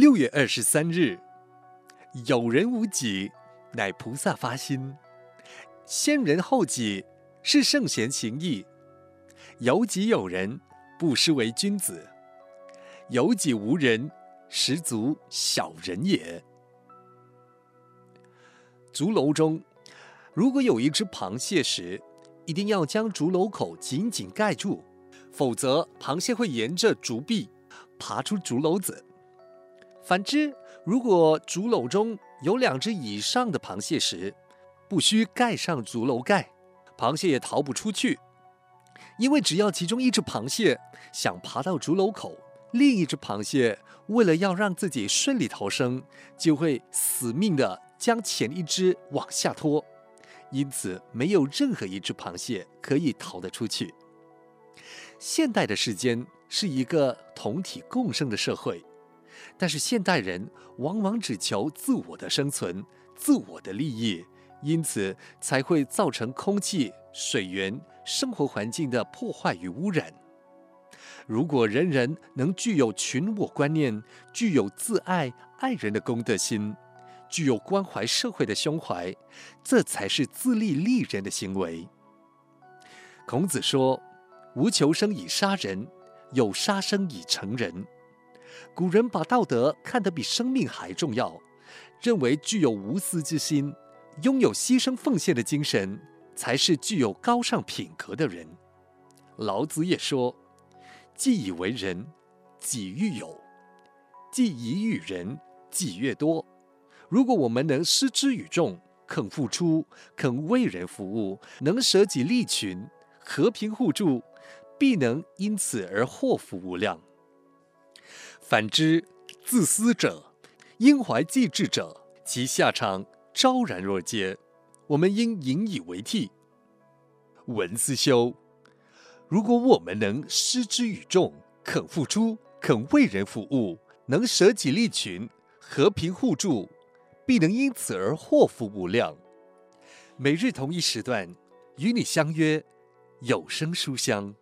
六月二十三日，有人无己，乃菩萨发心；先人后己，是圣贤行义。有己有人，不失为君子；有己无人，十足小人也。竹楼中，如果有一只螃蟹时，一定要将竹篓口紧紧盖住，否则螃蟹会沿着竹壁爬出竹篓子。反之，如果竹篓中有两只以上的螃蟹时，不需盖上竹篓盖，螃蟹也逃不出去。因为只要其中一只螃蟹想爬到竹篓口，另一只螃蟹为了要让自己顺利逃生，就会死命地将前一只往下拖。因此，没有任何一只螃蟹可以逃得出去。现代的世间是一个同体共生的社会，但是现代人往往只求自我的生存、自我的利益，因此才会造成空气、水源、生活环境的破坏与污染。如果人人能具有群我观念，具有自爱、爱人的公德心，具有关怀社会的胸怀，这才是自利利人的行为。孔子说：“无求生以杀人，有杀生以成仁。”古人把道德看得比生命还重要，认为具有无私之心、拥有牺牲奉献的精神，才是具有高尚品格的人。老子也说：“既以为人，己愈有；既以与人，己愈多。”如果我们能施之于众，肯付出，肯为人服务，能舍己利群，和平互助，必能因此而祸福无量。反之，自私者，因怀济智者，其下场昭然若揭。我们应引以为惕。文思修，如果我们能施之于众，肯付出，肯为人服务，能舍己利群，和平互助。必能因此而祸福无量。每日同一时段，与你相约有声书香。